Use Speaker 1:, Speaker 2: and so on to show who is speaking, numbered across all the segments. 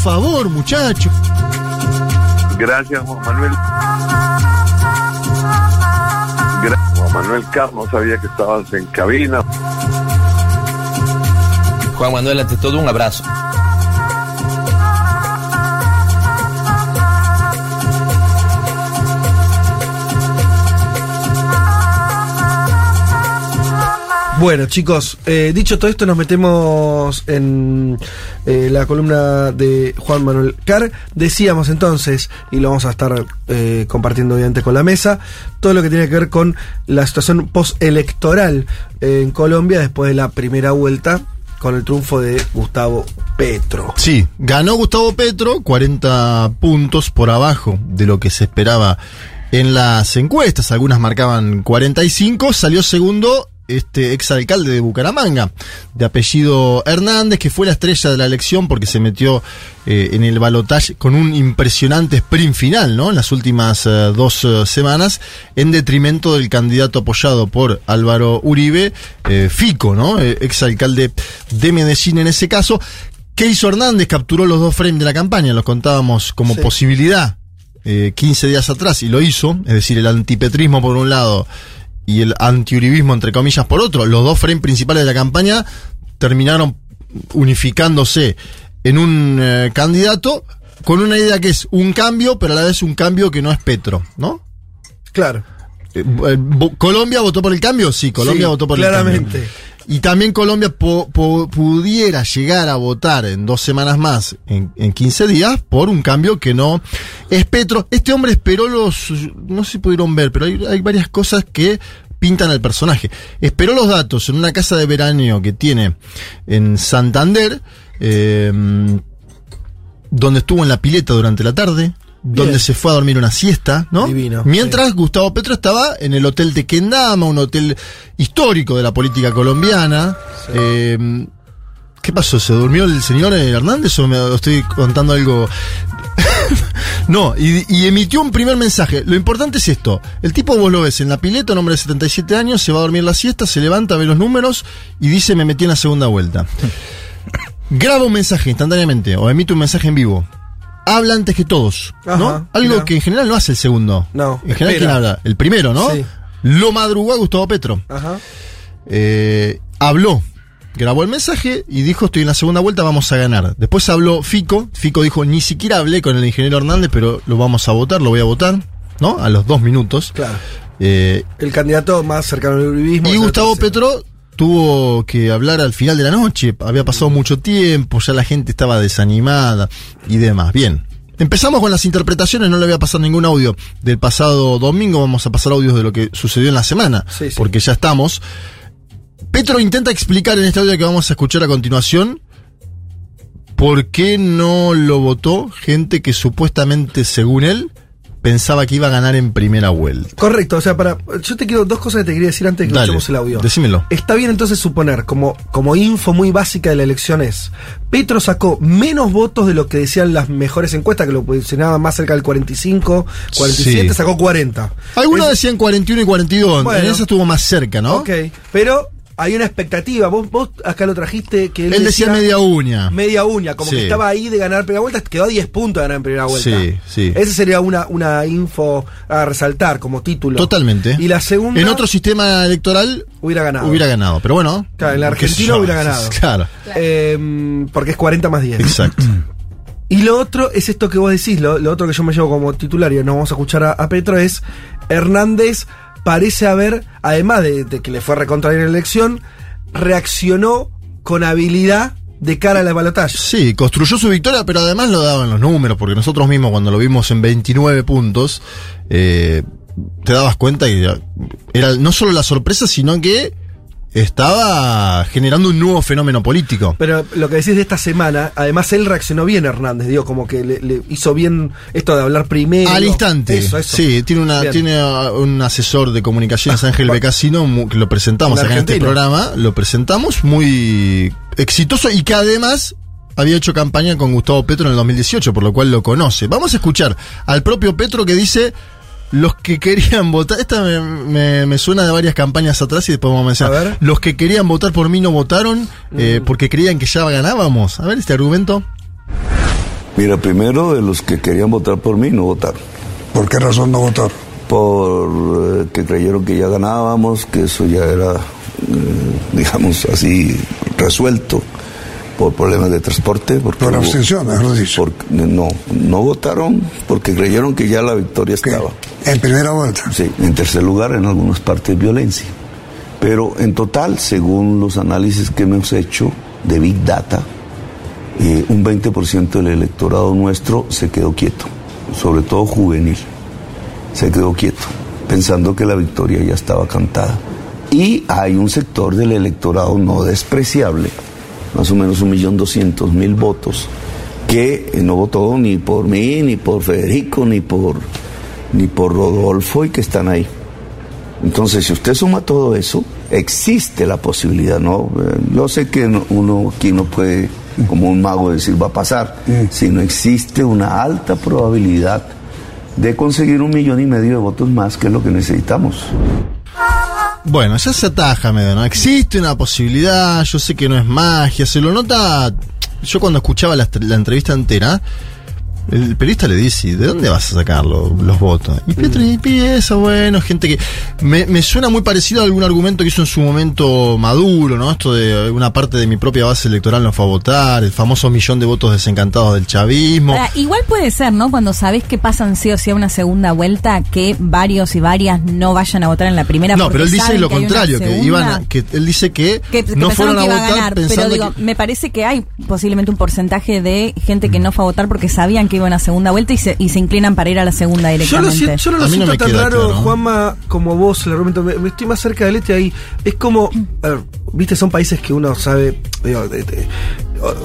Speaker 1: favor, muchachos.
Speaker 2: Gracias, Juan Manuel. Gracias, Juan Manuel Carlos, sabía que estabas en cabina.
Speaker 3: Juan Manuel, ante todo, un abrazo.
Speaker 4: Bueno, chicos, eh, dicho todo esto, nos metemos en eh, la columna de Juan Manuel Carr. Decíamos entonces, y lo vamos a estar eh, compartiendo obviamente con la mesa, todo lo que tiene que ver con la situación postelectoral en Colombia después de la primera vuelta con el triunfo de Gustavo Petro.
Speaker 1: Sí, ganó Gustavo Petro, 40 puntos por abajo de lo que se esperaba en las encuestas. Algunas marcaban 45, salió segundo este exalcalde de Bucaramanga, de apellido Hernández, que fue la estrella de la elección porque se metió eh, en el balotaje con un impresionante sprint final, ¿no? En las últimas eh, dos eh, semanas, en detrimento del candidato apoyado por Álvaro Uribe, Fico, ¿no? Exalcalde de Medellín en ese caso. ¿Qué hizo Hernández? Capturó los dos frames de la campaña, los contábamos como
Speaker 4: Sí.
Speaker 1: posibilidad eh, 15 días atrás y lo hizo, es decir, el antipetrismo por un lado y el antiuribismo, entre comillas, por otro. Los dos frames principales de la campaña terminaron unificándose en un eh, candidato con una idea que es un cambio, pero a la vez un cambio que no es Petro, ¿no?
Speaker 4: Claro.
Speaker 1: Eh, eh, ¿Colombia votó por el cambio? Sí, Colombia
Speaker 4: Sí,
Speaker 1: votó por
Speaker 4: claramente.
Speaker 1: el cambio. Y también Colombia pudiera llegar a votar en dos semanas más, en, en 15 días, por un cambio que no es Petro. Este hombre esperó los, no sé si pudieron ver, pero hay, hay varias cosas que pintan al personaje. Esperó los datos en una casa de veraneo que tiene en Santander, eh, donde estuvo en la pileta durante la tarde, donde se fue a dormir una siesta, ¿no?
Speaker 4: Divino,
Speaker 1: Mientras Gustavo Petro estaba en el hotel de Kendama, un hotel histórico de la política colombiana. Eh, ¿Qué pasó? ¿Se durmió el señor Hernández o me estoy contando algo? no, y, y emitió un primer mensaje. Lo importante es esto. El tipo vos lo ves en la pileta, un hombre de 77 años, se va a dormir la siesta, se levanta, ve los números y dice me metí en la segunda vuelta. Graba un mensaje instantáneamente o emite un mensaje en vivo. Habla antes que todos, ¿no? Algo
Speaker 4: mira.
Speaker 1: que en general no hace el segundo.
Speaker 4: No,
Speaker 1: En general,
Speaker 4: espera.
Speaker 1: ¿quién habla? El primero, ¿no?
Speaker 4: Sí.
Speaker 1: Lo madrugó a Gustavo Petro.
Speaker 4: Ajá.
Speaker 1: Eh, habló, grabó el mensaje y dijo, estoy en la segunda vuelta, vamos a ganar. Después habló Fico. Fico dijo, ni siquiera hablé con el ingeniero Hernández, pero lo vamos a votar, lo voy a votar, ¿no? A los dos minutos.
Speaker 4: Claro.
Speaker 1: Eh,
Speaker 4: El candidato más cercano al uribismo.
Speaker 1: y Gustavo. Petro tuvo que hablar al final de la noche. Había pasado mucho tiempo, ya la gente estaba desanimada y demás. Bien. Empezamos con las interpretaciones, no le voy a pasar ningún audio del pasado domingo, vamos a pasar audios de lo que sucedió en la semana,
Speaker 4: Sí, sí.
Speaker 1: porque ya estamos. Petro intenta explicar en este audio que vamos a escuchar a continuación por qué no lo votó gente que supuestamente, según él, pensaba que iba a ganar en primera vuelta.
Speaker 4: Correcto, o sea, para. Yo te quiero dos cosas que te quería decir antes de que
Speaker 1: Dale,
Speaker 4: escuchemos el audio.
Speaker 1: decímelo.
Speaker 4: Está bien entonces suponer, como, como info muy básica de la elección es, Petro sacó menos votos de lo que decían las mejores encuestas, que lo posicionaban más cerca del 45, 47,
Speaker 1: Sí.
Speaker 4: sacó 40.
Speaker 1: Algunos
Speaker 4: Es-
Speaker 1: decían 41 y 42,
Speaker 4: Bueno.
Speaker 1: en esa estuvo más cerca, ¿no?
Speaker 4: Ok, pero hay una expectativa. Vos, vos acá lo trajiste que él,
Speaker 1: Él decía media uña.
Speaker 4: Media uña, como
Speaker 1: Sí.
Speaker 4: que estaba ahí de ganar primera vuelta, quedó a 10 puntos de ganar en primera vuelta.
Speaker 1: Sí, sí.
Speaker 4: Esa sería una, una info a resaltar como título.
Speaker 1: Totalmente.
Speaker 4: Y la segunda
Speaker 1: En otro sistema electoral
Speaker 4: hubiera ganado.
Speaker 1: hubiera ganado, pero bueno.
Speaker 4: Claro, en la Argentina hubiera ganado.
Speaker 1: Claro,
Speaker 4: Eh, porque es 40 más 10.
Speaker 1: exacto.
Speaker 4: Y lo otro es esto que vos decís, lo, lo otro que yo me llevo como titular y no vamos a escuchar a, a Petro es Hernández parece haber, además de, que le fue recontra bien la elección, reaccionó con habilidad de cara a la balotaje.
Speaker 1: Sí, construyó su victoria, pero además lo daban los números, porque nosotros mismos cuando lo vimos en 29 puntos, eh, te dabas cuenta que era no solo la sorpresa, sino que estaba generando un nuevo fenómeno político.
Speaker 4: Pero lo que decís de esta semana, además él reaccionó bien Hernández, digo, como que le, le hizo bien esto de hablar primero.
Speaker 1: Al instante.
Speaker 4: Eso, eso.
Speaker 1: Sí, tiene una
Speaker 4: Bien.
Speaker 1: tiene un asesor de comunicaciones, Ángel Becasino, que lo presentamos acá en este programa. Lo presentamos muy exitoso y que además había hecho campaña con Gustavo Petro en el 2018, por lo cual lo conoce. Vamos a escuchar al propio Petro que dice. Los que querían votar, esta me, me- me suena de varias campañas atrás y después vamos a mencionar.
Speaker 4: A ver.
Speaker 1: Los que querían votar por mí no votaron eh, porque creían que ya ganábamos. A ver este argumento.
Speaker 5: Mira, primero de los que querían votar por mí no votaron.
Speaker 6: ¿Por qué razón no votaron?
Speaker 5: Por eh, que creyeron que ya ganábamos, que eso ya era, eh, digamos así, resuelto por problemas de transporte. Porque
Speaker 6: Por abstención, mejor dicho.
Speaker 5: no, no votaron porque creyeron que ya la victoria estaba.
Speaker 6: En primera vuelta.
Speaker 5: Sí, en tercer lugar, en algunas partes violencia. Pero en total, según los análisis que hemos hecho de Big Data, eh, un 20% del electorado nuestro se quedó quieto, sobre todo juvenil. Se quedó quieto, pensando que la victoria ya estaba cantada. Y hay un sector del electorado no despreciable, más o menos un millón doscientos mil votos, que eh, no votó ni por mí, ni por Federico, ni por, ni por Rodolfo y que están ahí. Entonces, si usted suma todo eso, existe la posibilidad, ¿no? Eh, Yo sé que no- uno aquí no puede, como un mago, decir va a pasar, sino existe una alta probabilidad de conseguir un millón y medio de votos más, que es lo que necesitamos.
Speaker 1: Bueno, ya se ataja medio, ¿no? Existe una posibilidad, yo sé que no es magia, se lo nota. Yo cuando escuchaba la, la entrevista entera, el periodista le dice, ¿de dónde vas a sacar lo- los votos? Y Pietro y piensa, bueno, gente que... Me, me suena muy parecido a algún argumento que hizo en su momento Maduro, ¿no? Esto de una parte de mi propia base electoral no fue a votar, el famoso millón de votos desencantados del chavismo.
Speaker 7: Ahora, igual puede ser, ¿no? Cuando sabés que pasan sí o sí a una segunda vuelta, que varios y varias no vayan a votar en la primera.
Speaker 1: No, pero él dice lo
Speaker 7: que
Speaker 1: contrario, que iban a- que él dice que,
Speaker 7: que, que
Speaker 1: no fueron a
Speaker 7: que iba a
Speaker 1: votar
Speaker 7: ganar, pero digo, me parece que hay posiblemente un porcentaje de gente que no fue a votar porque sabían que iba a una segunda vuelta y se, y se inclinan para ir a la segunda
Speaker 4: Yo, lo
Speaker 7: directamente.
Speaker 4: siento, yo no lo
Speaker 1: no
Speaker 4: siento tan raro,
Speaker 1: claro.
Speaker 4: Juanma, como vos, el argumento. Me, me estoy más cerca de Leti ahí. Es como. a ver, Viste, son países que uno sabe. digo, de- de-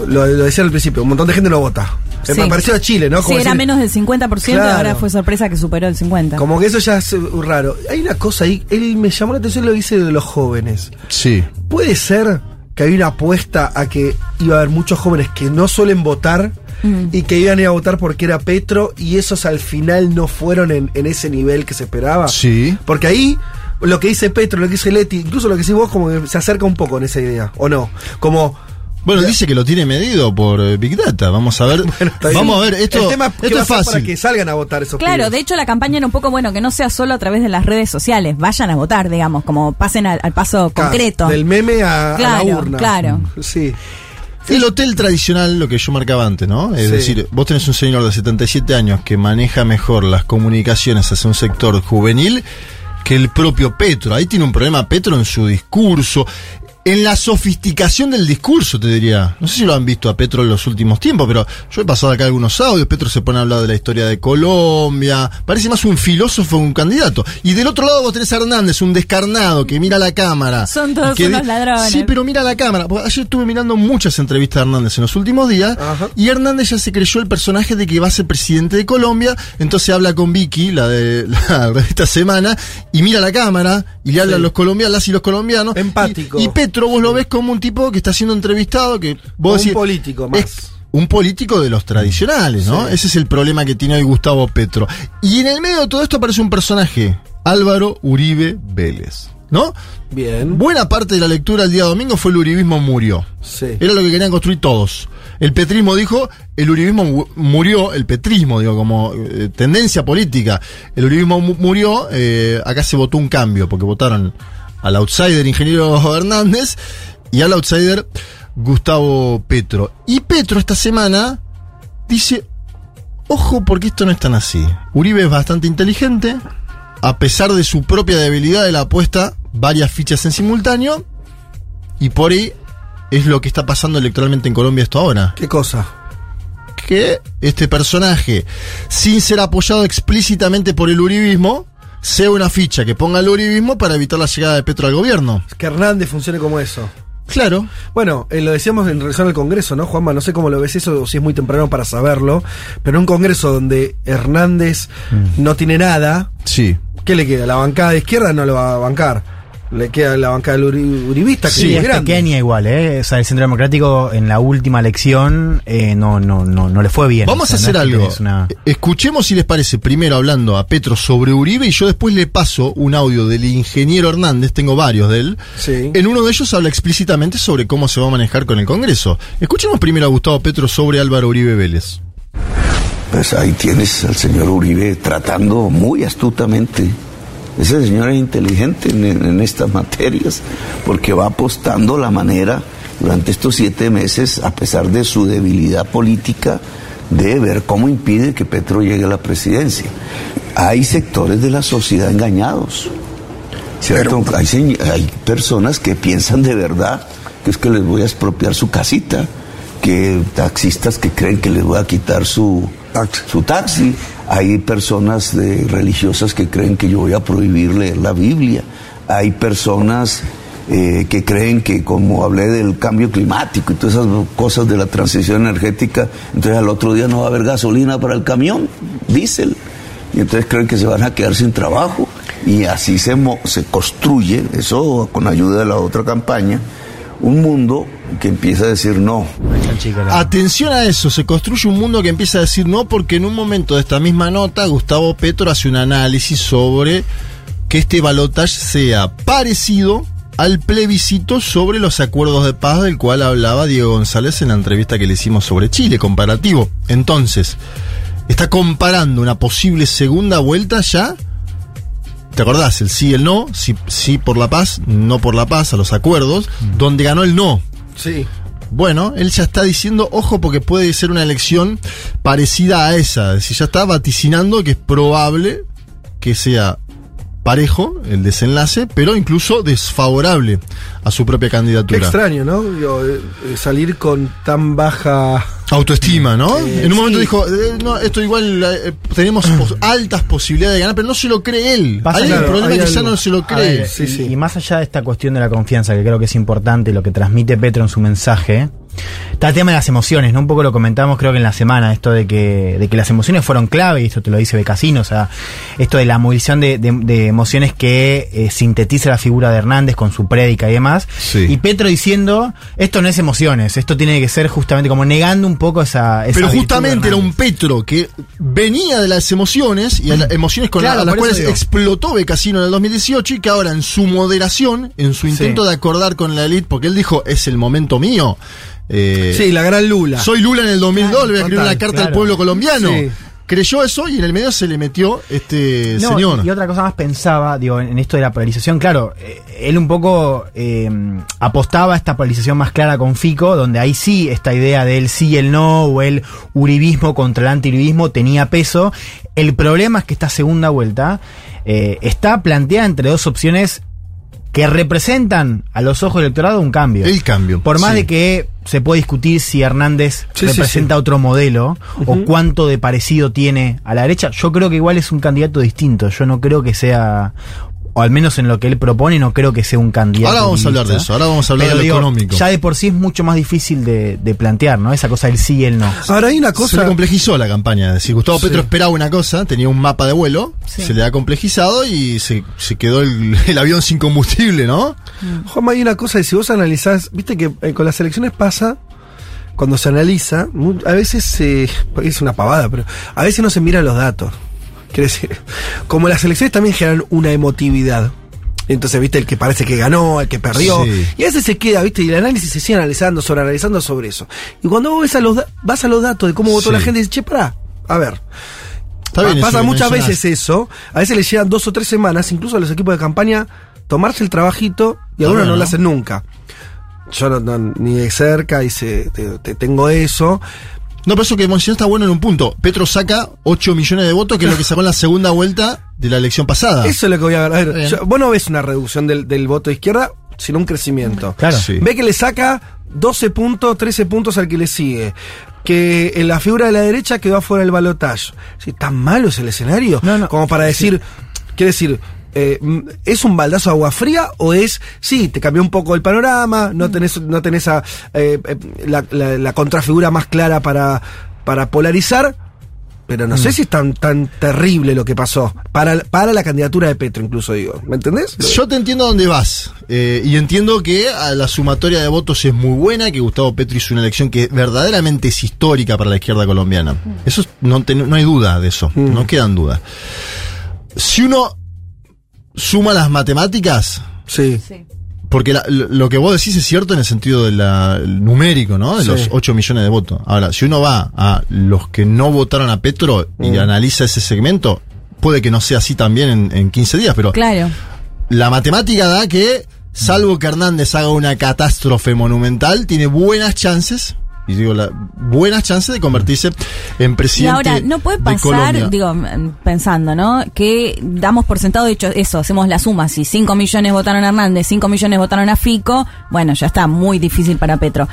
Speaker 4: lo, lo decía al principio, un montón de gente no vota. Eh,
Speaker 7: Sí.
Speaker 4: Me pareció a Chile, ¿no?
Speaker 7: Sí,
Speaker 4: Como
Speaker 7: era
Speaker 4: decir-
Speaker 7: menos del 50% y ahora fue sorpresa que superó el 50%.
Speaker 4: Como que eso ya es eh, raro. Hay una cosa ahí. Él me llamó la atención lo que dice de los jóvenes.
Speaker 1: Sí.
Speaker 4: ¿Puede ser que hay una apuesta a que iba a haber muchos jóvenes que no suelen votar
Speaker 7: Mm.
Speaker 4: y que iban a ir a votar porque era Petro y esos al final no fueron en, en ese nivel que se esperaba?
Speaker 1: Sí.
Speaker 4: Porque ahí lo que dice Petro, lo que dice Leti, incluso lo que decís vos, como que se acerca un poco en esa idea, ¿o no? Como.
Speaker 1: Bueno, dice que lo tiene medido por eh, Big Data. Vamos a ver.
Speaker 4: bueno.
Speaker 1: Vamos a ver, esto,
Speaker 4: El tema es que
Speaker 1: esto es
Speaker 4: ser para
Speaker 1: fácil.
Speaker 4: que salgan a votar esos
Speaker 7: Claro,
Speaker 4: pibes.
Speaker 7: de hecho la campaña era un poco bueno que no sea solo a través de las redes sociales, vayan a votar, digamos, como pasen al, al paso
Speaker 4: Claro,
Speaker 7: concreto.
Speaker 4: Del meme a, a la urna.
Speaker 7: claro.
Speaker 4: Sí.
Speaker 1: El hotel tradicional, lo que yo marcaba antes, ¿no? Es
Speaker 4: Sí.
Speaker 1: decir, vos tenés un señor de 77 años que maneja mejor las comunicaciones hacia un sector juvenil que el propio Petro. Ahí tiene un problema Petro en su discurso. En la sofisticación del discurso, te diría. No sé si lo han visto a Petro en los últimos tiempos, pero yo he pasado acá algunos audios. Petro se pone a hablar de la historia de Colombia. Parece más un filósofo que un candidato. Y del otro lado vos tenés a Hernández, un descarnado que mira a la cámara.
Speaker 7: Son todos
Speaker 1: que
Speaker 7: unos
Speaker 1: di-
Speaker 7: ladrones.
Speaker 1: Sí, pero mira la cámara. Porque Ayer estuve mirando muchas entrevistas de Hernández en los últimos días.
Speaker 4: Ajá.
Speaker 1: Y Hernández ya se creyó el personaje de que va a ser presidente de Colombia. Entonces habla con Vicky, la de la revista Semana, y mira la cámara y le habla
Speaker 4: Sí.
Speaker 1: a los colombianos, las y los colombianos.
Speaker 4: Empático.
Speaker 1: Y, y Petro, vos lo ves como un tipo que está siendo entrevistado, que vos
Speaker 4: Un
Speaker 1: decís,
Speaker 4: político más.
Speaker 1: es un político de los tradicionales, ¿no?
Speaker 4: Sí.
Speaker 1: Ese es el problema que tiene hoy Gustavo Petro. Y en el medio de todo esto aparece un personaje, Álvaro Uribe Vélez, ¿no?
Speaker 4: Bien.
Speaker 1: Buena parte de la lectura el día domingo fue el uribismo murió.
Speaker 4: Sí.
Speaker 1: Era lo que querían construir todos. El petrismo dijo, el uribismo mu- murió, el petrismo, digo, como eh, tendencia política. El uribismo mu- murió, eh, acá se votó un cambio, porque votaron al outsider ingeniero Hernández y al outsider Gustavo Petro. Y Petro esta semana dice, ojo porque esto no es tan así. Uribe es bastante inteligente, a pesar de su propia debilidad de la apuesta, varias fichas en simultáneo, y por ahí es lo que está pasando electoralmente en Colombia esto ahora.
Speaker 4: ¿Qué cosa?
Speaker 1: Que este personaje, sin ser apoyado explícitamente por el uribismo, sea una ficha que ponga el uribismo para evitar la llegada de Petro al gobierno.
Speaker 4: Que Hernández funcione como eso.
Speaker 1: Claro.
Speaker 4: Bueno, eh, lo decíamos en relación al Congreso, ¿no, Juanma? No sé cómo lo ves eso, o si es muy temprano para saberlo, pero un Congreso donde Hernández no tiene nada,
Speaker 1: Sí.
Speaker 4: ¿qué le queda? La bancada de izquierda no lo va a bancar. Le queda la bancada del uri- uribista, que
Speaker 1: Sí,
Speaker 4: es
Speaker 8: es
Speaker 4: grande.
Speaker 8: pequeña igual, ¿eh? O sea, el Centro Democrático en la última elección eh, no, no, no, no le fue bien.
Speaker 1: Vamos
Speaker 8: O sea,
Speaker 1: a hacer
Speaker 8: no es que
Speaker 1: algo.
Speaker 8: una-
Speaker 1: Escuchemos si les parece primero hablando a Petro sobre Uribe y yo después le paso un audio del ingeniero Hernández, tengo varios de él.
Speaker 4: Sí.
Speaker 1: En uno de ellos habla explícitamente sobre cómo se va a manejar con el Congreso. Escuchemos primero a Gustavo Petro sobre Álvaro Uribe Vélez.
Speaker 5: Pues ahí tienes al señor Uribe tratando muy astutamente. Ese señor es inteligente en, en estas materias porque va apostando la manera durante estos siete meses, a pesar de su debilidad política, de ver cómo impide que Petro llegue a la presidencia. Hay sectores de la sociedad engañados. ¿cierto? hay, señ- hay personas que piensan de verdad que es que les voy a expropiar su casita, que taxistas que creen que les voy a quitar su, su taxi. Hay personas de, religiosas que creen que yo voy a prohibir leer la Biblia. Hay personas eh, que creen que como hablé del cambio climático y todas esas cosas de la transición energética, entonces al otro día no va a haber gasolina para el camión, diésel. Y entonces creen que se van a quedar sin trabajo. Y así se, mo- se construye, eso con ayuda de la otra campaña, un mundo que empieza a decir no.
Speaker 1: Atención a eso, se construye un mundo que empieza a decir no porque en un momento de esta misma nota Gustavo Petro hace un análisis sobre que este balotaje sea parecido al plebiscito sobre los acuerdos de paz del cual hablaba Diego González en la entrevista que le hicimos sobre Chile, comparativo. Entonces, está comparando una posible segunda vuelta ya. ¿Te acordás? El sí y el no, sí, sí por la paz, no por la paz, a los acuerdos, donde ganó el no.
Speaker 4: Sí.
Speaker 1: Bueno, él ya está diciendo, ojo, porque puede ser una elección parecida a esa. Es decir, ya está vaticinando que es probable que sea parejo el desenlace, pero incluso desfavorable a su propia
Speaker 4: Qué
Speaker 1: candidatura.
Speaker 4: extraño, ¿no? Digo, eh, eh, salir con tan baja.
Speaker 1: Autoestima, ¿no?
Speaker 4: Eh,
Speaker 1: en un momento
Speaker 4: sí.
Speaker 1: dijo, eh, no, esto igual eh, tenemos pos- altas posibilidades de ganar, pero no se lo cree él.
Speaker 8: Pasa
Speaker 1: Hay
Speaker 8: que-
Speaker 1: un
Speaker 4: Claro,
Speaker 1: problema
Speaker 4: hay
Speaker 1: que ya no se lo cree.
Speaker 8: ver,
Speaker 4: Sí,
Speaker 8: y,
Speaker 4: sí.
Speaker 8: y más allá de esta cuestión de la confianza, que creo que es importante, lo que transmite Petro en su mensaje, está el tema de las emociones, ¿no? Un poco lo comentamos creo que en la semana, esto de que, de que las emociones fueron clave, y esto te lo dice Becasino, o sea, esto de la movilización de, de- de emociones que eh, sintetiza la figura de Hernández con su prédica y demás.
Speaker 1: Sí.
Speaker 8: Y Petro diciendo, esto no es emociones, esto tiene que ser justamente como negando un poco esa... esa
Speaker 1: Pero justamente era un. Petro que venía de las emociones y a las emociones con
Speaker 8: Claro,
Speaker 1: la- a las cuales
Speaker 8: digo.
Speaker 1: explotó Becasino en el 2018 y que ahora en su moderación, en su intento
Speaker 8: Sí.
Speaker 1: de acordar con la élite, porque él dijo, es el momento mío. Eh,
Speaker 4: Sí, la gran Lula.
Speaker 1: Soy Lula en el 2002, le voy a escribir una carta al pueblo colombiano.
Speaker 4: Sí.
Speaker 1: Creyó eso y en el medio se le metió este
Speaker 8: No,
Speaker 1: señor.
Speaker 8: Y, otra cosa más pensaba, digo, en, esto de la polarización, claro, eh, él un poco eh, apostaba a esta polarización más clara con Fico, donde ahí sí esta idea del sí y el no, o el uribismo contra el antiuribismo tenía peso. El problema es que esta segunda vuelta eh, está planteada entre dos opciones que representan a los ojos del electorado un cambio.
Speaker 1: El cambio,
Speaker 8: Por más
Speaker 1: sí.
Speaker 8: de que se puede discutir si Hernández
Speaker 4: Sí,
Speaker 8: representa
Speaker 4: sí.
Speaker 8: otro modelo o cuánto de parecido tiene a la derecha, yo creo que igual es un candidato distinto. Yo no creo que sea, o al menos en lo que él propone, no creo que sea un candidato.
Speaker 1: Ahora vamos a hablar de eso, ahora vamos a hablar
Speaker 8: Pero
Speaker 1: de lo
Speaker 8: digo,
Speaker 1: económico.
Speaker 8: Ya de por sí es mucho más difícil de, de plantear, ¿no? Esa cosa del sí y el no.
Speaker 4: Ahora hay una
Speaker 1: Se le
Speaker 4: cosa.
Speaker 1: complejizó la campaña. Es decir, Gustavo
Speaker 4: Sí.
Speaker 1: Petro esperaba una cosa, tenía un mapa de vuelo,
Speaker 7: Sí.
Speaker 1: se le ha complejizado y se, se quedó el, el avión sin combustible, ¿no?
Speaker 4: Juanma, hay una cosa, y si vos analizás, viste que eh, con las elecciones pasa, cuando se analiza, mu- a veces, eh, es una pavada, pero a veces no se miran los datos. Quiere decir, como las elecciones también generan una emotividad. Entonces, viste, el que parece que ganó, el que perdió.
Speaker 1: Sí.
Speaker 4: Y a veces se queda, viste, y el análisis se sigue analizando, sobre analizando sobre eso. Y cuando vos ves a los vas a los datos de cómo votó
Speaker 1: Sí.
Speaker 4: la gente, dices, che, pará, a ver.
Speaker 1: Bien
Speaker 4: pasa muchas veces eso. A veces les llegan dos o tres semanas, incluso a los equipos de campaña, tomarse el trabajito y algunos no lo hacen nunca. Yo no, no- ni de cerca y se, te- te tengo eso.
Speaker 1: No, pero eso que mencionaste está bueno en un punto. Petro saca 8 millones de votos, que es lo que sacó en la segunda vuelta de la elección pasada.
Speaker 4: Eso es lo que voy a ver. A ver,
Speaker 1: Bien.
Speaker 4: yo- vos no ves una reducción del, del voto de izquierda, sino un crecimiento.
Speaker 8: Claro.
Speaker 1: Sí.
Speaker 4: Ve que le saca 12 puntos, 13 puntos al que le sigue. Que en la figura de la derecha quedó afuera del balotaje. Si ¿Tan malo es el escenario?
Speaker 8: No, no.
Speaker 4: Como para decir, quiere decir, eh, mm, ¿es un baldazo de agua fría o es, sí, te cambió un poco el panorama, no tenés, no tenés a, eh, eh, la, la- la contrafigura más clara para, para polarizar? Pero no sé si es tan, tan terrible lo que pasó. Para, para la candidatura de Petro, incluso digo. ¿Me entendés?
Speaker 1: Yo te entiendo a dónde vas. eh, y entiendo que a la sumatoria de votos es muy buena, que Gustavo Petro hizo una elección que verdaderamente es histórica para la izquierda colombiana. Eso es- no, no hay duda de eso,
Speaker 4: Mm.
Speaker 1: no quedan dudas. Si uno suma las matemáticas,
Speaker 4: Sí.
Speaker 7: Sí.
Speaker 1: Porque la- lo que vos decís es cierto en el sentido del numérico, ¿no? De
Speaker 4: Sí.
Speaker 1: los 8 millones de votos. Ahora, si uno va a los que no votaron a Petro y
Speaker 4: Mm.
Speaker 1: analiza ese segmento, puede que no sea así también en, en 15 días, pero
Speaker 7: Claro.
Speaker 1: la matemática da que, salvo que Hernández haga una catástrofe monumental, tiene buenas chances, y digo, la, buenas chances de convertirse en
Speaker 7: Y
Speaker 1: presidente.
Speaker 7: ahora, no puede
Speaker 1: de
Speaker 7: pasar, digo, mm, pensando, ¿no? Que damos por sentado, de hecho, eso, hacemos la suma. Si 5 millones votaron a Hernández, 5 millones votaron a Fico, bueno, ya está muy difícil para Petro.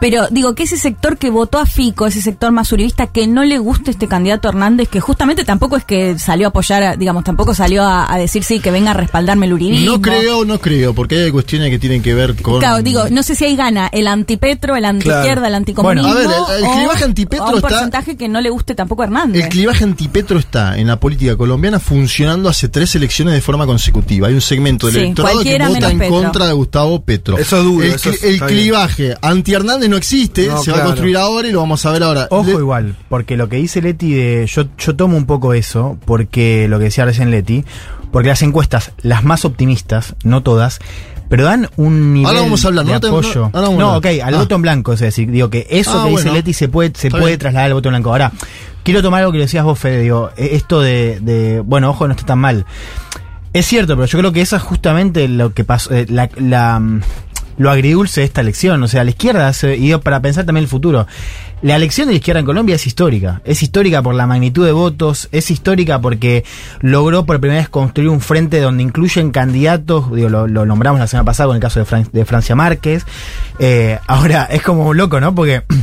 Speaker 7: Pero digo que ese sector que votó a Fico, ese sector más uribista, que no le guste este candidato Hernández, que justamente tampoco es que salió a apoyar, digamos, tampoco salió a, a decir sí, que venga a respaldarme el uribismo.
Speaker 1: No creo, no creo, porque hay cuestiones que tienen que ver con.
Speaker 7: Claro, digo, no sé si ahí gana el antipetro, el antiizquierda, el
Speaker 1: Bueno, a ver, el- el
Speaker 7: o-
Speaker 1: clivaje antipetro
Speaker 7: o un
Speaker 1: está-
Speaker 7: porcentaje que no le guste tampoco a Hernández.
Speaker 1: El clivaje antipetro está en la política colombiana funcionando hace tres elecciones de forma consecutiva. Hay un segmento del
Speaker 7: Sí,
Speaker 1: electorado que vota en
Speaker 7: Petro.
Speaker 1: contra de Gustavo Petro.
Speaker 4: Eso es duro,
Speaker 1: El,
Speaker 4: eso es-
Speaker 1: clivaje anti-Hernández no existe,
Speaker 4: No,
Speaker 1: se va a construir ahora y lo vamos a ver ahora.
Speaker 8: Ojo
Speaker 1: Le-
Speaker 8: igual, porque lo que dice Leti de. Yo, yo tomo un poco eso, porque lo que decía recién Leti, porque las encuestas, las más optimistas, no todas, pero dan un nivel
Speaker 1: Ahora vamos a hablar,
Speaker 8: de
Speaker 1: no
Speaker 8: apoyo.
Speaker 1: no- ahora vamos a
Speaker 8: no,
Speaker 1: hablar.
Speaker 8: ok, al
Speaker 1: Ah.
Speaker 8: voto en blanco, es decir, digo que eso
Speaker 1: Ah,
Speaker 8: que dice. Leti se puede, se
Speaker 1: Está
Speaker 8: puede
Speaker 1: bien.
Speaker 8: trasladar al voto en blanco. Ahora, quiero tomar algo que decías vos, Fede, digo, eh, esto de, de bueno, ojo, no está tan mal. Es cierto, pero yo creo que eso es justamente lo que pasó, eh, la, la, mm, lo agridulce de esta elección. O sea, la izquierda, hace- y para pensar también el futuro, la elección de la izquierda en Colombia es histórica. Es histórica por la magnitud de votos, es histórica porque logró por primera vez construir un frente donde incluyen candidatos, digo, lo, nombramos la semana pasada con el caso de, Fran- de Francia Márquez. Eh, ahora, es como loco, ¿no? Porque...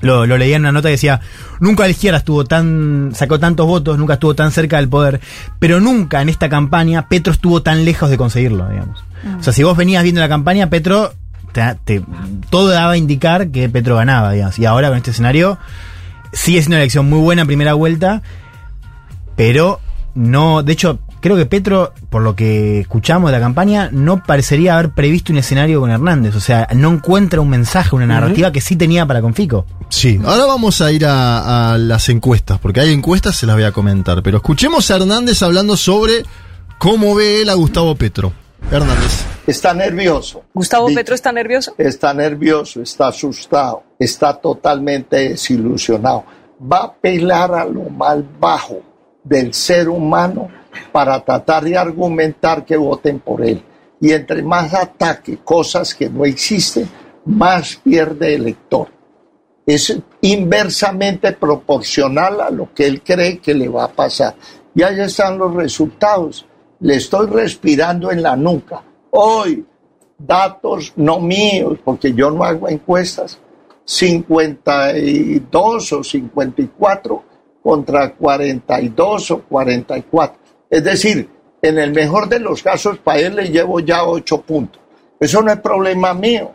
Speaker 8: Lo, leía en una nota que decía, nunca la izquierda estuvo tan, sacó tantos votos, nunca estuvo tan cerca del poder, pero nunca en esta campaña Petro estuvo tan lejos de conseguirlo, digamos. O sea, si vos venías viendo la campaña, Petro, te- te- todo daba a indicar que Petro ganaba, digamos. Y ahora con este escenario, sigue siendo una elección muy buena en primera vuelta, pero no, de hecho, creo que Petro, por lo que escuchamos de la campaña, no parecería haber previsto un escenario con Hernández. O sea, no encuentra un mensaje, una narrativa que sí tenía para con Fico.
Speaker 1: Sí, ahora vamos a ir a, a las encuestas, porque hay encuestas, se las voy a comentar. Pero escuchemos a Hernández hablando sobre cómo ve él a Gustavo Petro. Hernández.
Speaker 9: Está nervioso.
Speaker 10: Gustavo
Speaker 9: Dicho.
Speaker 10: Petro está nervioso.
Speaker 9: Está nervioso, está asustado, está totalmente desilusionado. Va a apelar a lo más bajo del ser humano para tratar de argumentar que voten por él. Y entre más ataque cosas que no existen, más pierde el elector. Es inversamente proporcional a lo que él cree que le va a pasar. Y ahí están los resultados. Le estoy respirando en la nuca. Hoy, datos no míos, porque yo no hago encuestas, 52 o 54 contra 42 o 44. Es decir, en el mejor de los casos, para él le llevo ya 8 puntos. Eso no es problema mío.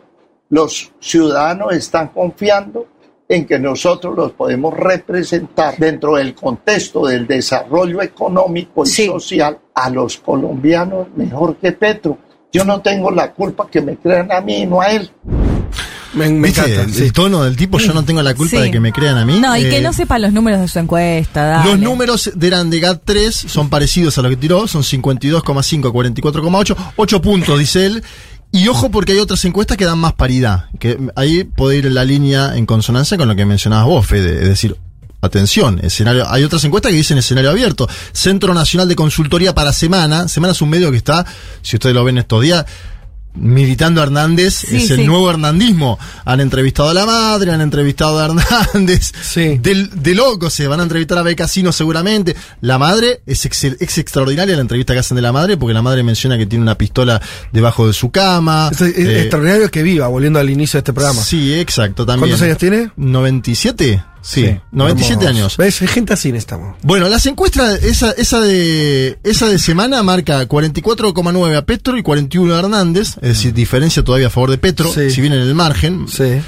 Speaker 9: Los ciudadanos están confiando en que nosotros los podemos representar dentro del contexto del desarrollo económico y
Speaker 10: Sí.
Speaker 9: social a los colombianos mejor que Petro. Yo no tengo la culpa que me crean a mí y no a él.
Speaker 4: Me, me
Speaker 1: ¿Viste
Speaker 4: encanta.
Speaker 1: el,
Speaker 4: sí.
Speaker 1: el tono del tipo? Yo no tengo la culpa
Speaker 7: Sí.
Speaker 1: de que me crean a mí.
Speaker 7: No, y que
Speaker 1: Eh,
Speaker 7: no sepa los números de su encuesta. dale.
Speaker 1: Los números de eran de GAT3 son parecidos a lo que tiró, son 52,5 a 44,8, 8 puntos, dice él. Y ojo porque hay otras encuestas que dan más paridad, que ahí puede ir la línea en consonancia con lo que mencionabas vos, Fede, es decir, atención, escenario, hay otras encuestas que dicen escenario abierto. Centro Nacional de Consultoría para Semana, Semana es un medio que está, si ustedes lo ven estos días, militando a Hernández,
Speaker 7: Sí,
Speaker 1: es el
Speaker 7: sí.
Speaker 1: nuevo hernandismo. Han entrevistado a la madre, han entrevistado a Hernández.
Speaker 4: Sí.
Speaker 1: Del- de loco se van a entrevistar a Becasino seguramente. La madre es, ex, es extraordinaria la entrevista que hacen de la madre porque la madre menciona que tiene una pistola debajo de su cama.
Speaker 4: Es, es
Speaker 1: Eh,
Speaker 4: extraordinario que viva, volviendo al inicio de este programa.
Speaker 1: Sí, exacto, también.
Speaker 4: ¿Cuántos años tiene?
Speaker 1: ¿97? Sí, 97
Speaker 4: Hermoso.
Speaker 1: años.
Speaker 4: ¿Ves? Gente así necesitamos.
Speaker 1: Bueno, las encuestas, esa, esa de esa de semana marca 44,9 a Petro y 41 a Hernández, es decir, diferencia todavía a favor de Petro,
Speaker 4: Sí.
Speaker 1: si bien en el margen.
Speaker 4: Sí.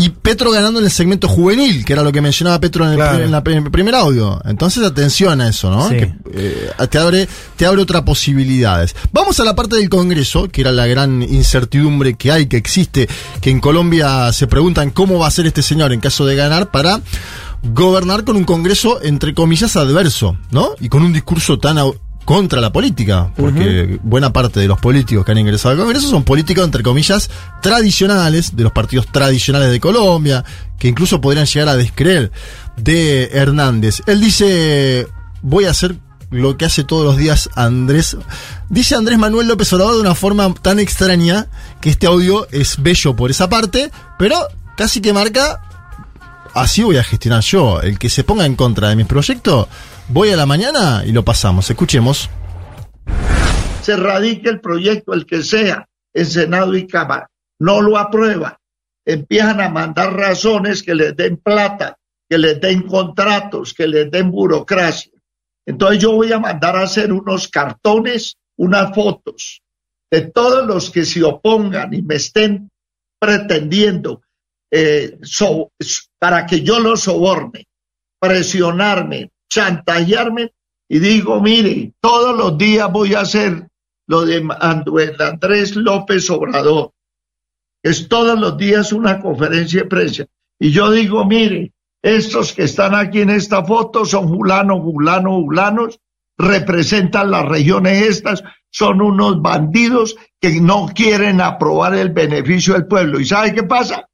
Speaker 1: Y Petro ganando en el segmento juvenil, que era lo que mencionaba Petro en el,
Speaker 4: Claro.
Speaker 1: en la- en el primer audio. Entonces, atención a eso, ¿no?
Speaker 8: Sí.
Speaker 1: Que, eh, te abre, te abre otras posibilidades. Vamos a la parte del Congreso, que era la gran incertidumbre que hay, que existe, que en Colombia se preguntan cómo va a ser este señor en caso de ganar para gobernar con un Congreso, entre comillas, adverso, ¿no? Y con un discurso tan contra la política, porque buena parte de los políticos que han ingresado al Congreso son políticos, entre comillas, tradicionales, de los partidos tradicionales de Colombia, que incluso podrían llegar a descreer de Hernández. Él dice, voy a hacer lo que hace todos los días Andrés. Dice Andrés Manuel López Obrador de una forma tan extraña que este audio es bello por esa parte, pero casi que marca, así voy a gestionar yo. El que se ponga en contra de mis proyectos, voy a la mañana y lo pasamos. Escuchemos.
Speaker 9: se radique el proyecto, el que sea, en Senado y Cámara. No lo aprueban. Empiezan a mandar razones que les den plata, que les den contratos, que les den burocracia. Entonces yo voy a mandar a hacer unos cartones, unas fotos de todos los que se opongan y me estén pretendiendo eh, so- para que yo los soborne, presionarme, chantajearme y digo, mire, todos los días voy a hacer lo de Andrés López Obrador. Es todos los días una conferencia de prensa. Y yo digo, mire, estos que están aquí en esta foto son julanos, julanos, julanos, representan las regiones estas, son unos bandidos que no quieren aprobar el beneficio del pueblo. ¿Y sabe qué pasa?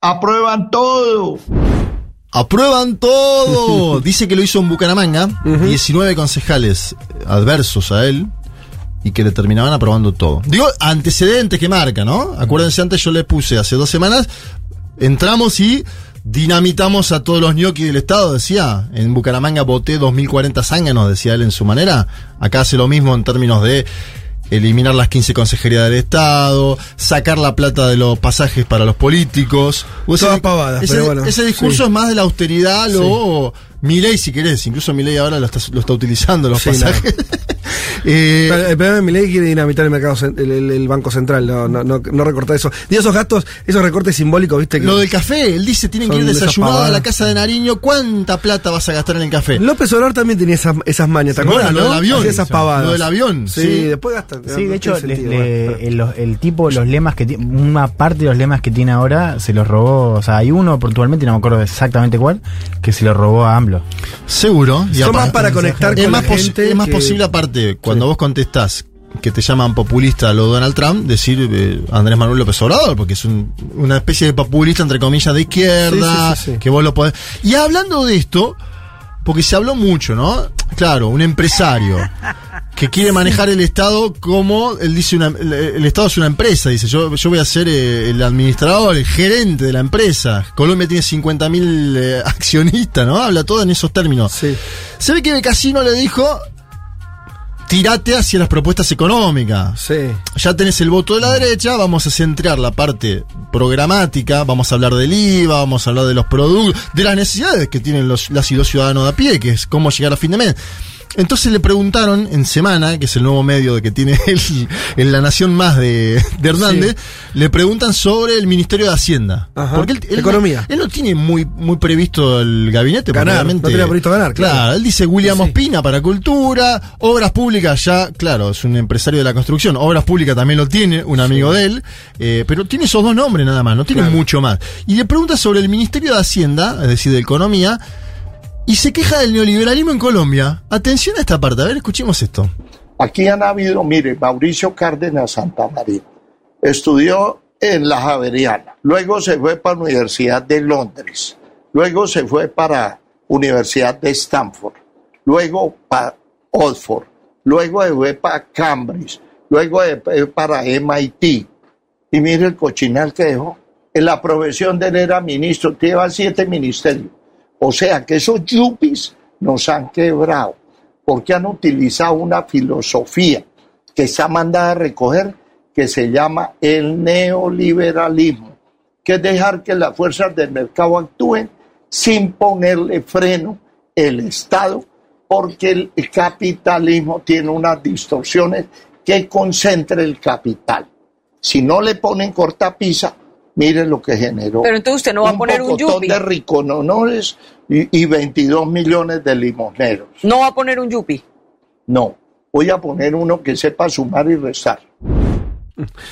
Speaker 9: Aprueban todo.
Speaker 1: Aprueban todo. Dice que lo hizo en Bucaramanga, 19 concejales adversos a él y que le terminaban aprobando todo. Digo, antecedentes que marca, ¿no? Acuérdense, antes yo le puse hace dos semanas, entramos y dinamitamos a todos los ñoquis del Estado, decía. En Bucaramanga voté 2040 zánganos, decía él en su manera. Acá hace lo mismo en términos de eliminar las 15 consejerías del Estado, sacar la plata de los pasajes para los políticos. O
Speaker 4: Todas pavadas,
Speaker 1: ese,
Speaker 4: pero bueno,
Speaker 1: ese discurso
Speaker 4: sí.
Speaker 1: es más de la austeridad, lo Milei si querés, incluso Milei ahora lo está, lo está utilizando los
Speaker 4: Sí,
Speaker 1: pasajes. Eh,
Speaker 4: Pero El problema de Milei quiere dinamitar el mercado, el, el- el Banco Central, no, no, no, no recortar eso. Digo, esos gastos, esos recortes simbólicos, viste que.
Speaker 1: lo del café, él dice tienen que ir
Speaker 4: de esas
Speaker 1: desayunados a la casa de Nariño, ¿cuánta plata vas a gastar en el café?
Speaker 4: López Obrador también tenía esas, esas mañas, ¿te
Speaker 1: Bueno,
Speaker 4: acuerdas?
Speaker 1: lo
Speaker 4: no?
Speaker 1: del avión,
Speaker 4: Hacía esas
Speaker 1: sí.
Speaker 4: pavadas.
Speaker 1: Lo del avión,
Speaker 4: Sí,
Speaker 1: sí.
Speaker 4: después gasta.
Speaker 8: Sí, de hecho, le- le-
Speaker 4: bueno,
Speaker 8: el tipo, los lemas que tiene, una parte de los lemas que tiene ahora se los robó, o sea, hay uno puntualmente, no me acuerdo exactamente cuál, que se lo robó a AMLO.
Speaker 1: Seguro. y
Speaker 4: Son más para conectar
Speaker 1: es
Speaker 4: con
Speaker 1: más,
Speaker 4: la gente
Speaker 1: es más
Speaker 4: que-
Speaker 1: posible aparte, cuando
Speaker 4: Sí.
Speaker 1: vos contestás que te llaman populista a lo Donald Trump, decir eh, Andrés Manuel López Obrador, porque es un- una especie de populista entre comillas de izquierda,
Speaker 4: Sí, sí, sí, sí.
Speaker 1: que vos lo podés... Y hablando de esto, porque se habló mucho, ¿no? Claro, un empresario que quiere manejar el Estado como, él dice, una- el, el Estado es una empresa, dice, yo, yo voy a ser eh, el administrador, el gerente de la empresa. Colombia tiene 50.000 eh, accionistas, ¿no? Habla todo en esos términos.
Speaker 4: Sí.
Speaker 1: Se ve que Becasino le dijo, tirate hacia las propuestas económicas.
Speaker 4: Sí.
Speaker 1: Ya tenés el voto de la derecha, vamos a centrar la parte programática, vamos a hablar del IVA, vamos a hablar de los productos, de las necesidades que tienen los, las y los ciudadanos de a pie, que es cómo llegar a fin de mes. Entonces le preguntaron en Semana, que es el nuevo medio de que tiene él en La Nación Más de, de Hernández, le preguntan sobre el Ministerio de Hacienda.
Speaker 4: Ajá.
Speaker 1: Porque él, él-
Speaker 4: Economía.
Speaker 1: Él no tiene muy, muy previsto el gabinete.
Speaker 4: Ganar, no tenía previsto ganar, claro.
Speaker 1: él dice William
Speaker 4: Sí.
Speaker 1: Ospina para cultura, obras públicas ya, claro, es un empresario de la construcción, obras públicas también lo tiene, un amigo de él, eh, pero tiene esos dos nombres nada más, no tiene
Speaker 4: Claro.
Speaker 1: mucho más. Y le pregunta sobre el Ministerio de Hacienda, es decir, de Economía, y se queja del neoliberalismo en Colombia. Atención a esta parte, a ver, escuchemos esto.
Speaker 9: Aquí han habido, mire, Mauricio Cárdenas Santa María estudió en la Javeriana, luego se fue para la Universidad de Londres, luego se fue para Universidad de Stanford, luego para Oxford, luego se fue para Cambridge, luego se fue para MIT. Y mire el cochinal que dejó. En la profesión de él era ministro, lleva siete ministerios. O sea que esos yuppies nos han quebrado porque han utilizado una filosofía que está mandada a recoger que se llama el neoliberalismo, que es dejar que las fuerzas del mercado actúen sin ponerle freno el Estado, porque el capitalismo tiene unas distorsiones que concentra el capital. Si no le ponen cortapisa, miren lo que generó.
Speaker 10: Pero entonces usted no va a poner un yupi.
Speaker 9: de ricononores y, y 22 millones de limosneros.
Speaker 10: No va a poner un yupi.
Speaker 9: No, voy a poner uno que sepa sumar y restar.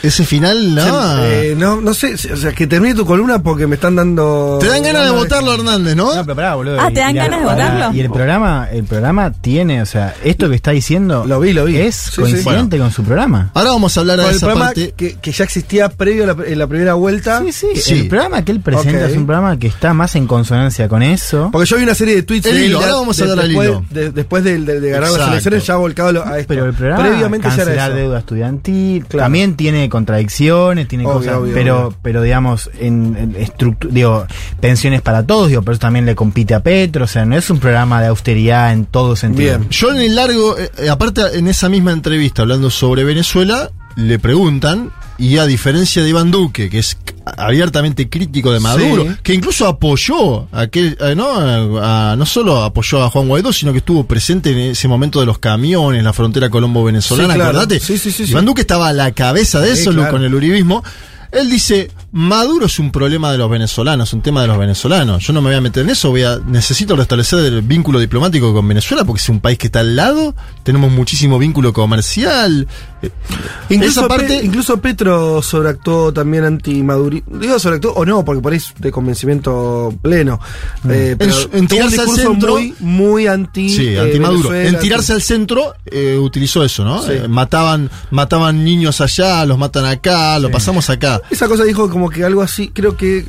Speaker 1: Ese final, no.
Speaker 4: Eh, no, no sé, o sea, que termine tu columna porque me están dando.
Speaker 1: Te dan ganas de votarlo, Hernández, ¿no?
Speaker 8: No, pero pará, boludo.
Speaker 7: Ah,
Speaker 8: Y-
Speaker 7: ¿te dan ganas de votarlo?
Speaker 8: Y el programa, el programa tiene, o sea, esto que está diciendo.
Speaker 4: Lo vi, lo vi.
Speaker 8: Es
Speaker 4: Sí, sí.
Speaker 8: coincidente con su programa.
Speaker 1: Ahora vamos a hablar de esa
Speaker 4: programa
Speaker 1: parte.
Speaker 4: que, que ya existía previo a la, en la primera vuelta.
Speaker 8: Sí, sí,
Speaker 1: Sí.
Speaker 8: El programa que él presenta es un programa que está más en consonancia con eso.
Speaker 4: Porque yo vi una serie de tweets
Speaker 1: El hilo, ahora vamos a dar al
Speaker 4: después,
Speaker 1: hilo.
Speaker 4: de- después de, de- de ganar
Speaker 1: Exacto.
Speaker 4: las elecciones, ya volcado lo- a esto.
Speaker 8: Pero el programa
Speaker 4: Previamente ya era
Speaker 8: cancelar
Speaker 4: eso.
Speaker 8: deuda estudiantil
Speaker 4: Claro.
Speaker 8: También tiene contradicciones, tiene
Speaker 4: Obvio,
Speaker 8: cosas,
Speaker 4: obvio,
Speaker 8: pero
Speaker 4: obvio.
Speaker 8: pero digamos en, en digo pensiones para todos, digo, pero eso también le compite a Petro, o sea, no es un programa de austeridad en todo sentido.
Speaker 4: Bien.
Speaker 1: Yo en el largo, eh, eh, aparte en esa misma entrevista hablando sobre Venezuela, le preguntan, y a diferencia de Iván Duque, que es abiertamente crítico de Maduro,
Speaker 4: Sí.
Speaker 1: que incluso apoyó, a aquel, eh, ¿no? A- no solo apoyó a Juan Guaidó, sino que estuvo presente en ese momento de los camiones, la frontera colombo-venezolana,
Speaker 4: Sí, claro.
Speaker 1: acordate.
Speaker 4: Sí, sí, sí, sí.
Speaker 1: Iván Duque estaba a la cabeza de eso,
Speaker 4: claro.
Speaker 1: con el uribismo. Él dice, Maduro es un problema de los venezolanos, un tema de los venezolanos. Yo no me voy a meter en eso, voy a, necesito restablecer el vínculo diplomático con Venezuela porque es un país que está al lado, tenemos muchísimo vínculo comercial. Eh,
Speaker 4: Incluso,
Speaker 1: esa parte,
Speaker 4: Pe- incluso Petro sobreactuó también anti-Maduri. Digo sobreactuó o no, porque por ahí es de convencimiento pleno. Eh, pero
Speaker 1: En
Speaker 4: un
Speaker 1: tirarse al centro-
Speaker 4: muy, muy anti.
Speaker 1: Sí,
Speaker 4: eh,
Speaker 1: anti-Maduro.
Speaker 4: Venezuela,
Speaker 1: En tirarse al centro eh, utilizó eso, ¿no?
Speaker 4: Sí.
Speaker 1: Eh, mataban, mataban niños allá, los matan acá, lo pasamos acá.
Speaker 4: Esa cosa dijo como que algo así, creo que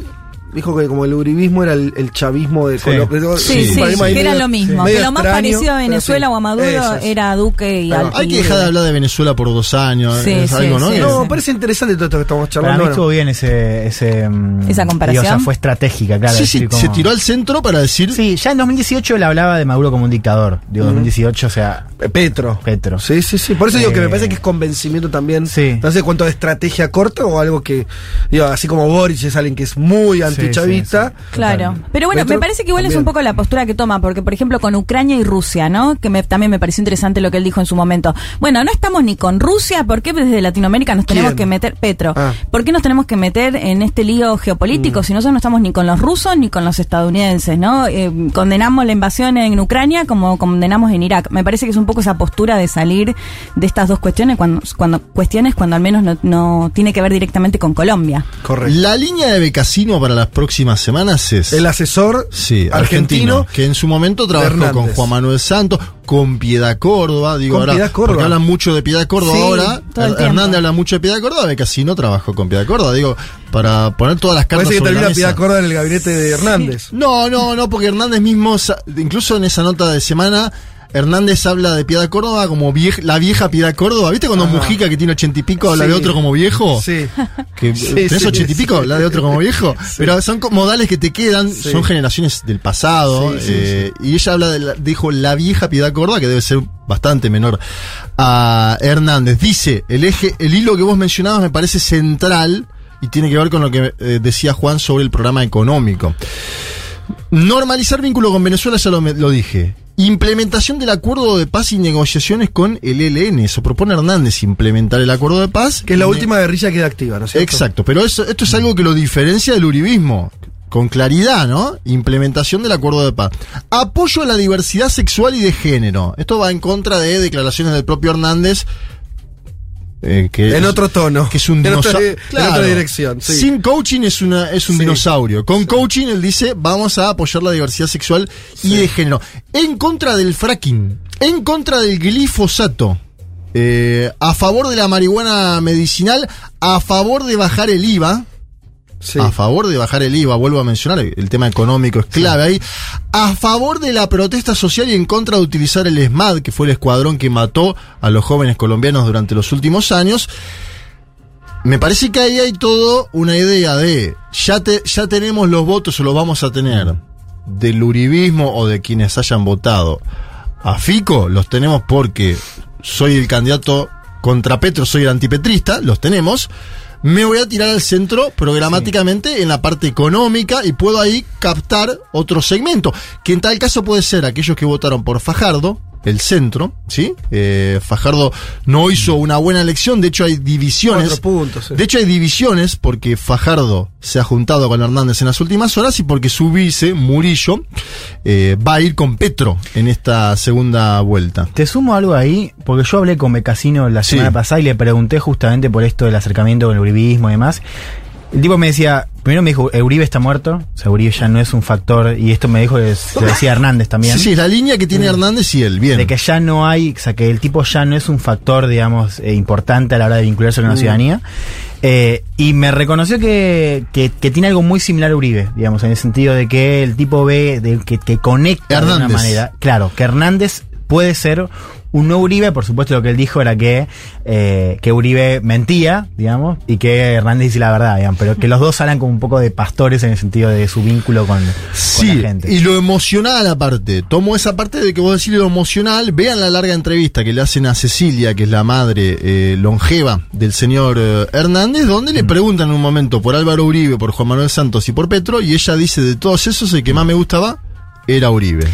Speaker 4: dijo que como el uribismo era el, el chavismo de
Speaker 8: Sí.
Speaker 4: Colombia.
Speaker 7: Sí, sí,
Speaker 1: Sí,
Speaker 7: que
Speaker 1: sí.
Speaker 7: era lo mismo.
Speaker 4: medio
Speaker 7: Que lo más
Speaker 4: extraño,
Speaker 7: parecido a Venezuela
Speaker 4: sí.
Speaker 7: o a Maduro era Duque y
Speaker 4: Claro.
Speaker 7: al
Speaker 1: Hay que dejar de hablar de Venezuela por dos años.
Speaker 7: Sí,
Speaker 1: es
Speaker 7: sí,
Speaker 1: algo, ¿no?
Speaker 4: No, parece interesante todo esto que estamos
Speaker 8: Para
Speaker 4: charlando.
Speaker 8: mí
Speaker 4: ahora.
Speaker 8: estuvo bien ese, ese mm,
Speaker 7: Esa comparación.
Speaker 8: digo, o sea, fue estratégica, claro.
Speaker 1: sí,
Speaker 8: como-
Speaker 1: se tiró al centro para decir.
Speaker 8: Sí, ya en 2018 él hablaba de Maduro como un dictador. Digo, 2018, o sea,
Speaker 4: Eh, Petro.
Speaker 8: Petro.
Speaker 4: Sí, sí, sí. Por eso digo que me
Speaker 8: Eh,
Speaker 4: parece que es convencimiento también.
Speaker 8: Sí.
Speaker 4: No sé cuánto de estrategia corta o algo que, digo, así como Boris es alguien que es muy antichavista.
Speaker 8: Sí, sí.
Speaker 7: Claro. Pero bueno,
Speaker 4: Petro
Speaker 7: me parece que igual es un poco la postura que toma, porque por ejemplo con Ucrania y Rusia, ¿no? Que me- también me pareció interesante lo que él dijo en su momento. Bueno, no estamos ni con Rusia, ¿por qué desde Latinoamérica nos tenemos
Speaker 4: ¿Quién?
Speaker 7: que meter, Petro,
Speaker 4: Ah.
Speaker 7: ¿por qué nos tenemos que meter en este lío geopolítico si nosotros no estamos ni con los rusos ni con los estadounidenses, ¿no? Eh, condenamos la invasión en Ucrania como condenamos en Irak. Me parece que es un poco esa postura de salir de estas dos cuestiones cuando, cuando cuestiones cuando al menos no, no tiene que ver directamente con Colombia.
Speaker 4: Correcto.
Speaker 1: La línea de Becasino para las próximas semanas es.
Speaker 4: El asesor
Speaker 1: Sí,
Speaker 4: argentino.
Speaker 1: argentino, que en su momento trabajó
Speaker 4: Hernández.
Speaker 1: con Juan Manuel Santos, con Piedad Córdoba, digo
Speaker 4: Con
Speaker 1: ahora,
Speaker 4: Piedad Córdoba.
Speaker 1: porque hablan mucho de Piedad Córdoba
Speaker 7: Sí,
Speaker 1: ahora. Hernández habla mucho de Piedad Córdoba, Becasino trabajó con Piedad Córdoba, digo, para poner todas las cartas
Speaker 4: Parece que
Speaker 1: sobre la
Speaker 4: termina
Speaker 1: mesa.
Speaker 4: Piedad Córdoba en el gabinete de Hernández.
Speaker 1: No, no, no, porque Hernández mismo, incluso en esa nota de semana, Hernández habla de Piedad Córdoba como viej- la vieja Piedad Córdoba. ¿Viste cuando
Speaker 4: Ah.
Speaker 1: Mujica, que tiene ochenta y pico, habla
Speaker 4: Sí.
Speaker 1: de otro como viejo?
Speaker 4: Sí.
Speaker 1: Que
Speaker 4: Sí,
Speaker 1: tenés
Speaker 4: sí,
Speaker 1: ochenta y pico, habla de otro como viejo. Pero son modales que te quedan, son generaciones del pasado.
Speaker 4: Sí, sí,
Speaker 1: eh, Y ella habla de la, dijo la vieja Piedad Córdoba, que debe ser bastante menor a Hernández. Dice, el eje, el hilo que vos mencionabas me parece central y tiene que ver con lo que eh, decía Juan sobre el programa económico. Normalizar vínculo con Venezuela, ya lo, lo dije. Implementación del acuerdo de paz y negociaciones con el ELN. Eso propone Hernández, implementar el acuerdo de paz.
Speaker 4: Que es la última guerrilla que queda activa, ¿no es cierto?
Speaker 1: Exacto, pero eso, esto es algo que lo diferencia del uribismo. Con claridad, ¿no? Implementación del acuerdo de paz. Apoyo a la diversidad sexual y de género. Esto va en contra de declaraciones del propio Hernández. Eh, que
Speaker 4: En
Speaker 1: es-
Speaker 4: otro tono.
Speaker 1: que es un
Speaker 4: En otra
Speaker 1: dinosaurio.
Speaker 4: di- en otra dirección, sí.
Speaker 1: Sin coaching es una es un
Speaker 4: Sí.
Speaker 1: dinosaurio. Con coaching él dice, vamos a apoyar la diversidad sexual y de género. En contra del fracking, en contra del glifosato. eh, a favor de la marihuana medicinal, a favor de bajar el IVA,
Speaker 4: Sí.
Speaker 1: a favor de bajar el IVA, vuelvo a mencionar, el tema económico es clave ahí, a favor de la protesta social y en contra de utilizar el ESMAD, que fue el escuadrón que mató a los jóvenes colombianos durante los últimos años. Me parece que ahí hay todo una idea de, ya, te, ya tenemos los votos o los vamos a tener, del uribismo o de quienes hayan votado a Fico, los tenemos porque soy el candidato contra Petro, soy el antipetrista, los tenemos. Me voy a tirar al centro programáticamente en la parte económica y puedo ahí captar otro segmento, que en tal caso puede ser aquellos que votaron por Fajardo, el centro, ¿sí? Eh, Fajardo no hizo una buena elección, de hecho hay divisiones.
Speaker 4: Cuatro puntos, sí.
Speaker 1: De hecho hay divisiones porque Fajardo se ha juntado con Hernández en las últimas horas y porque su vice, Murillo, eh, va a ir con Petro en esta segunda vuelta.
Speaker 8: Te sumo algo ahí, porque yo hablé con Becasino la
Speaker 1: Sí.
Speaker 8: semana pasada y le pregunté justamente por esto del acercamiento con el uribismo y demás. El tipo me decía, primero me dijo, Uribe está muerto, o sea, Uribe ya no es un factor, y esto me dijo, que se lo decía Hernández también.
Speaker 1: Sí, sí, es la línea que tiene Hernández y él, bien.
Speaker 8: Mm. De que ya no hay, o sea, que el tipo ya no es un factor, digamos, eh, importante a la hora de vincularse con la ciudadanía. Eh, y me reconoció que, que, que tiene algo muy similar a Uribe, digamos, en el sentido de que el tipo ve, de, que, que conecta de una manera. Claro, que Hernández puede ser un nuevo Uribe, por supuesto lo que él dijo era que, eh, que Uribe mentía, digamos, y que Hernández dice la verdad, digamos, pero que los dos hablan como un poco de pastores en el sentido de su vínculo con, con
Speaker 1: Sí,
Speaker 8: la gente.
Speaker 1: y lo emocional aparte. Tomo esa parte de que vos decís lo emocional. Vean la larga entrevista que le hacen a Cecilia, que es la madre eh, longeva del señor eh, Hernández, donde
Speaker 8: Mm.
Speaker 1: le preguntan en un momento por Álvaro Uribe, por Juan Manuel Santos y por Petro, y ella dice de todos esos el que más me gustaba era Uribe.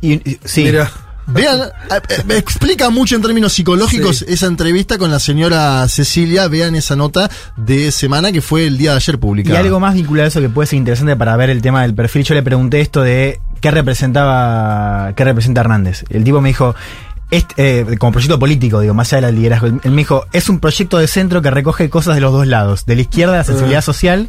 Speaker 8: Y- y- sí.
Speaker 4: Mira.
Speaker 1: Vean, eh, me explica mucho en términos psicológicos
Speaker 4: Sí.
Speaker 1: esa entrevista con la señora Cecilia. Vean esa nota de semana que fue el día de ayer
Speaker 8: Y
Speaker 1: publicada.
Speaker 8: algo más vinculado a eso que puede ser interesante para ver el tema del perfil. Yo le pregunté esto de qué representaba, qué representa Hernández. El tipo me dijo, este, eh, como proyecto político, digo, más allá del liderazgo. Él me dijo, es un proyecto de centro que recoge cosas de los dos lados, de la izquierda la sensibilidad social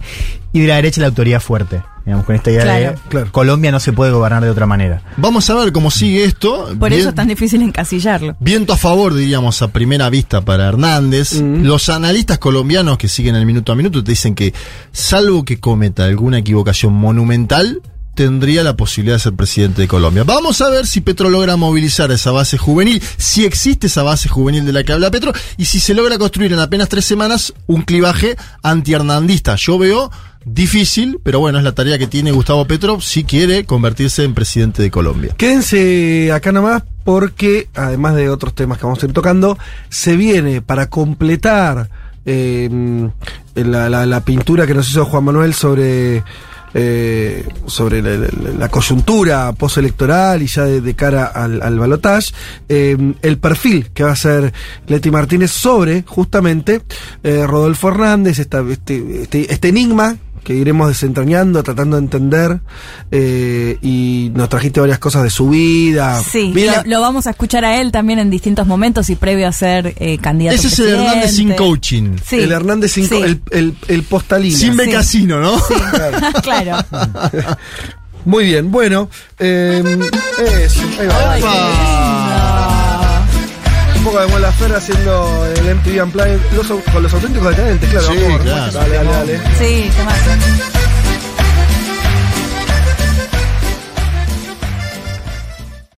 Speaker 8: y de la derecha la autoridad fuerte. Digamos, con esta idea
Speaker 7: Claro.
Speaker 8: de
Speaker 4: Claro.
Speaker 8: Colombia no se puede gobernar de otra manera.
Speaker 1: Vamos a ver cómo sigue esto.
Speaker 7: Por
Speaker 1: Bien-
Speaker 7: eso es tan difícil encasillarlo.
Speaker 1: Viento a favor, diríamos, a primera vista para Hernández. Los analistas colombianos que siguen el minuto a minuto te dicen que, salvo que cometa alguna equivocación monumental, tendría la posibilidad de ser presidente de Colombia. Vamos a ver si Petro logra movilizar esa base juvenil, si existe esa base juvenil de la que habla Petro, y si se logra construir en apenas tres semanas un clivaje anti-hernandista. Yo veo difícil, pero bueno, es la tarea que tiene Gustavo Petro si quiere convertirse en presidente de Colombia.
Speaker 4: Quédense acá nomás porque, además de otros temas que vamos a ir tocando, se viene para completar eh, la, pintura que nos hizo Juan Manuel sobre, eh, sobre la, coyuntura postelectoral y ya de, de cara al, al balotaje, eh, el perfil que va a hacer Leti Martínez sobre justamente eh, Rodolfo Hernández, esta- este, este, este enigma que iremos desentrañando, tratando de entender, eh, y nos trajiste varias cosas de su vida.
Speaker 7: Sí,
Speaker 4: Mira,
Speaker 7: lo, lo vamos a escuchar a él también en distintos momentos y previo a ser eh, candidato
Speaker 1: Ese es el. Hernández sin coaching.
Speaker 7: Sí.
Speaker 4: el Hernández cinco,
Speaker 7: Sí.
Speaker 4: el, el, el postalina.
Speaker 1: Sin
Speaker 7: Sí.
Speaker 1: becasino, ¿no?
Speaker 7: claro.
Speaker 4: Muy bien, bueno. eh, eso, ahí va. Un poco de Mola Fer haciendo el MTV Unplugged los con los auténticos decadentes, claro.
Speaker 1: Sí,
Speaker 4: vamos,
Speaker 1: claro.
Speaker 4: Dale, dale, dale.
Speaker 7: Sí, qué más.